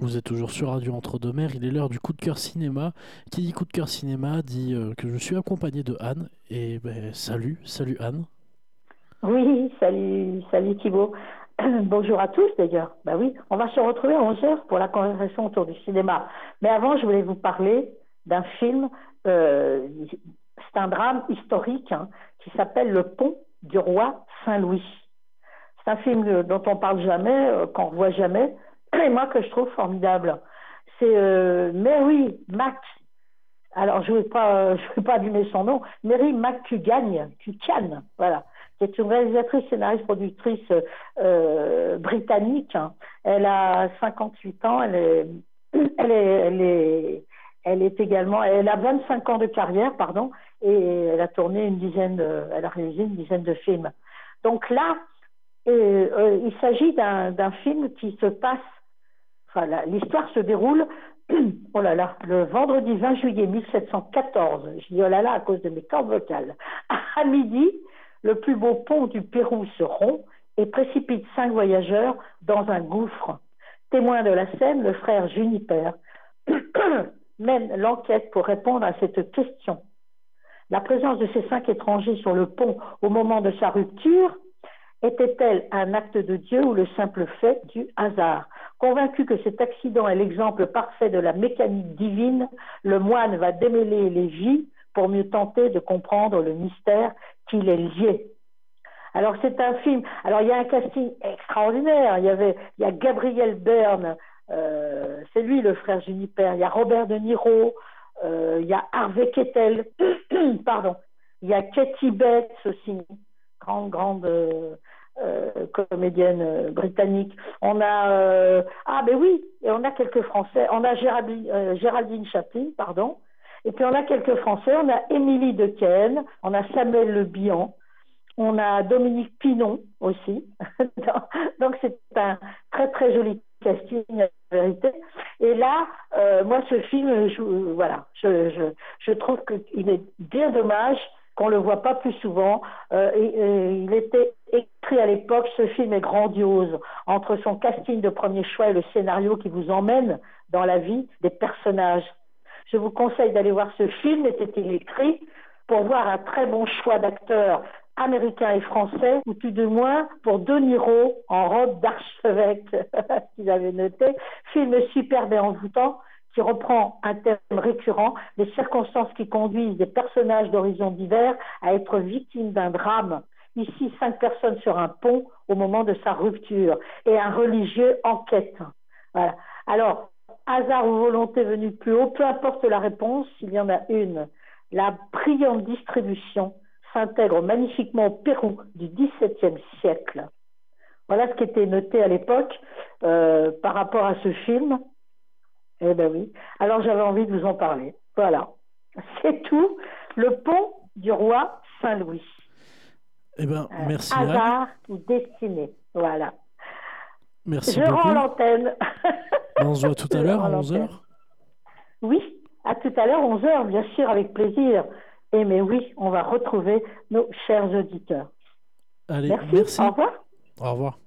Vous êtes toujours sur Radio Entre-deux-Mers, il est l'heure du coup de cœur cinéma. Qui dit coup de cœur cinéma dit euh, que je suis accompagné de Anne. Et ben, salut, salut Anne. Oui, salut, salut Thibault. Bonjour à tous d'ailleurs. Bah oui, on va se retrouver à 11h pour la conversation autour du cinéma. Mais avant, je voulais vous parler d'un film, euh, c'est un drame historique hein, qui s'appelle Le Pont du Roi Saint-Louis. C'est un film dont on parle jamais, euh, qu'on voit jamais, et moi que je trouve formidable. C'est euh, Mary Mac. Alors je ne vais pas, je vais pas abîmer son nom. Mary McCugagne, Cucan, voilà. C'est une réalisatrice, scénariste, productrice euh, britannique. Hein. Elle a 58 ans. Elle est, elle est, elle est, elle est également, elle a 25 ans de carrière, pardon, et elle a tourné une dizaine, elle a réalisé une dizaine de films. Donc là, euh, euh, il s'agit d'un film qui se passe l'histoire se déroule, oh là là, le vendredi 20 juillet 1714, je dis oh là là à cause de mes cordes vocales, à midi, le plus beau pont du Pérou se rompt et précipite cinq voyageurs dans un gouffre. Témoin de la scène, le frère Juniper mène l'enquête pour répondre à cette question. La présence de ces cinq étrangers sur le pont au moment de sa rupture était-elle un acte de Dieu ou le simple fait du hasard? Convaincu que cet accident est l'exemple parfait de la mécanique divine, le moine va démêler les vies pour mieux tenter de comprendre le mystère qui les liait. Alors c'est un film. Alors il y a un casting extraordinaire. Il y a Gabriel Byrne, euh, c'est lui le frère Juniper. Il y a Robert De Niro, euh, il y a Harvey Kettel, pardon. Il y a Katie Bates aussi, grande grande euh, euh, comédienne euh, britannique. On a euh, ah ben oui, et on a quelques Français. On a Géraldine, Chaplin, pardon. Et puis on a quelques Français. On a Émilie Dequesne, on a Samuel Le Bihan, on a Dominique Pinon aussi. Donc c'est un très très joli casting en vérité. Et là, moi ce film, voilà, je, je, je trouve qu'il est bien dommage qu'on le voit pas plus souvent. Euh, il était écrit à l'époque, ce film est grandiose, entre son casting de premier choix et le scénario qui vous emmène dans la vie des personnages. Je vous conseille d'aller voir ce film, était-il écrit, pour voir un très bon choix d'acteurs américains et français, ou tout de moins pour De Niro en robe d'archevêque, qu'il avait noté. Film superbe et envoûtant, qui reprend un thème récurrent, les circonstances qui conduisent des personnages d'horizons divers à être victimes d'un drame. Ici, cinq personnes sur un pont au moment de sa rupture et un religieux en quête. Voilà. Alors, hasard ou volonté venue plus haut, peu importe la réponse, s'il y en a une, la brillante distribution s'intègre magnifiquement au Pérou du XVIIe siècle. Voilà ce qui était noté à l'époque euh, par rapport à ce film. Eh ben oui. Alors j'avais envie de vous en parler. Voilà. C'est tout. Le pont du roi Saint-Louis. Eh ben, euh, merci. hasard ou destiné. Voilà. Merci Je beaucoup. rends l'antenne. On se voit tout à l'heure à 11h. Oui, à tout à l'heure, 11h, bien sûr, avec plaisir. Et mais oui, on va retrouver nos chers auditeurs. Allez, merci. merci. Au revoir. Au revoir.